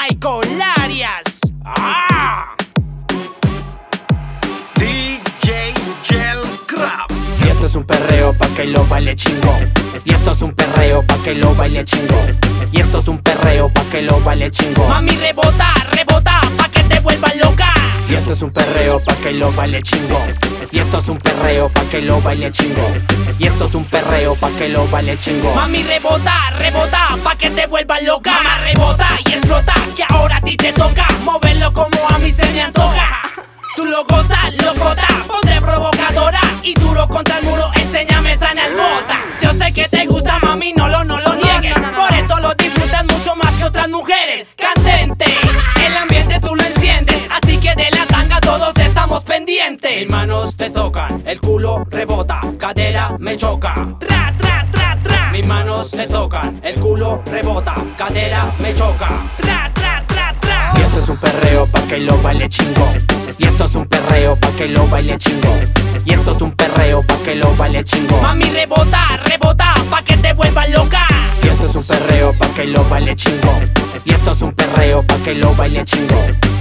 Michael Arias. ¡Ah! DJ Gel Crab. Y esto es un perreo pa' que lo baile chingo. Y esto es un perreo pa' que lo baile chingo. Y esto es un perreo pa' que lo baile chingo. Mami, rebota, rebota, pa' que es un perreo pa' que lo baile chingo. Y esto es un perreo pa' que lo baile chingo. Y esto es un perreo pa' que lo baile chingo. Mami, rebota, rebota, pa' que te vuelva loca. Mamá, rebota y explota, que ahora a ti te toca. Moverlo como a mí se me antoja. Tú lo gozas, locota, ponte provocadora. Y duro contra el muro, enséñame esa nalgota. Yo sé que te gusta, mami, no lo, no lo niegues. Por eso lo disfrutas mucho más que otras mujeres. Pendientes. Mis manos te tocan, el culo rebota, cadera me choca. Tra, tra, tra, tra. Mis manos te tocan, el culo rebota, cadera me choca. Tra, tra, tra, tra. Y esto es un perreo pa' que lo baile chingo. Y esto es un perreo pa' que lo baile chingo. Y esto es un perreo pa' que lo baile chingo. Mami, rebota, rebota, pa' que te vuelva loca. Que lo baile chingo. Y esto es un perreo pa' que lo baile chingo.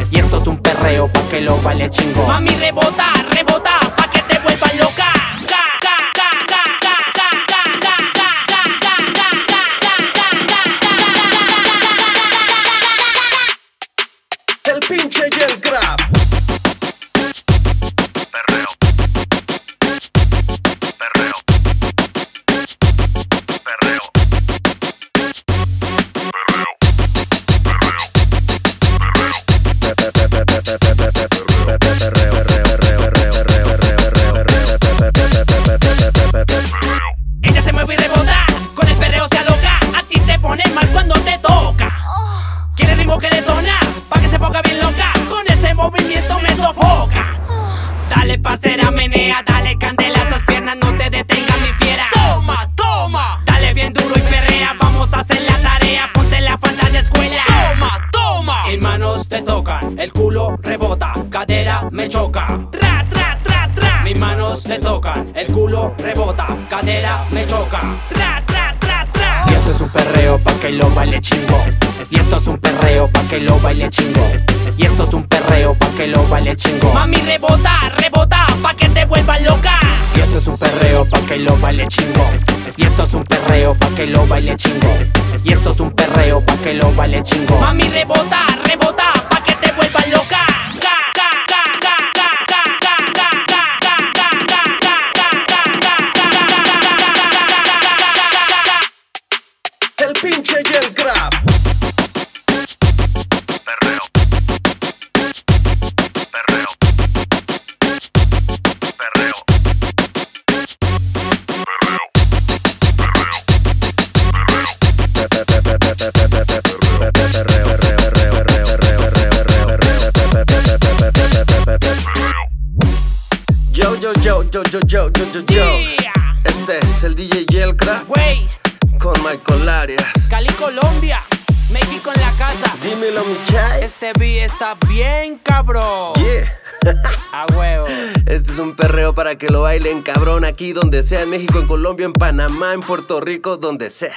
Y esto es un perreo pa' que lo baile chingo. Mami, rebota, rebota, menea, dale candela, esas piernas no te detengan, mi fiera. Toma, toma. Dale bien duro y perrea, vamos a hacer la tarea. Ponte la falda de escuela. Toma, toma. Mis manos te tocan, el culo rebota, cadera me choca. Tra, tra, tra, tra. Mis manos te tocan, el culo rebota, cadera me choca. Tra, tra, tra, tra. Y esto es un perreo pa' que lo baile chingo. Y esto es un perreo pa' que lo baile chingo. Y esto es un perreo pa' que lo baile chingo. Mami, rebota, rebota, lo baile chingo. Y esto es un perreo pa' que lo baile chingo. Y esto es un perreo pa' que lo baile chingo. Mami, rebota, rebota, yo, yo, yo, yo, yo, yo, yo, yo. Yeah. Este es el DJ Gel Crab Güey, con Michael Arias. Cali, Colombia, México en la casa. Dímelo, chai. Este beat está bien cabrón. Yeah. A huevo. Este es un perreo para que lo bailen cabrón aquí donde sea, en México, en Colombia, en Panamá, en Puerto Rico, donde sea.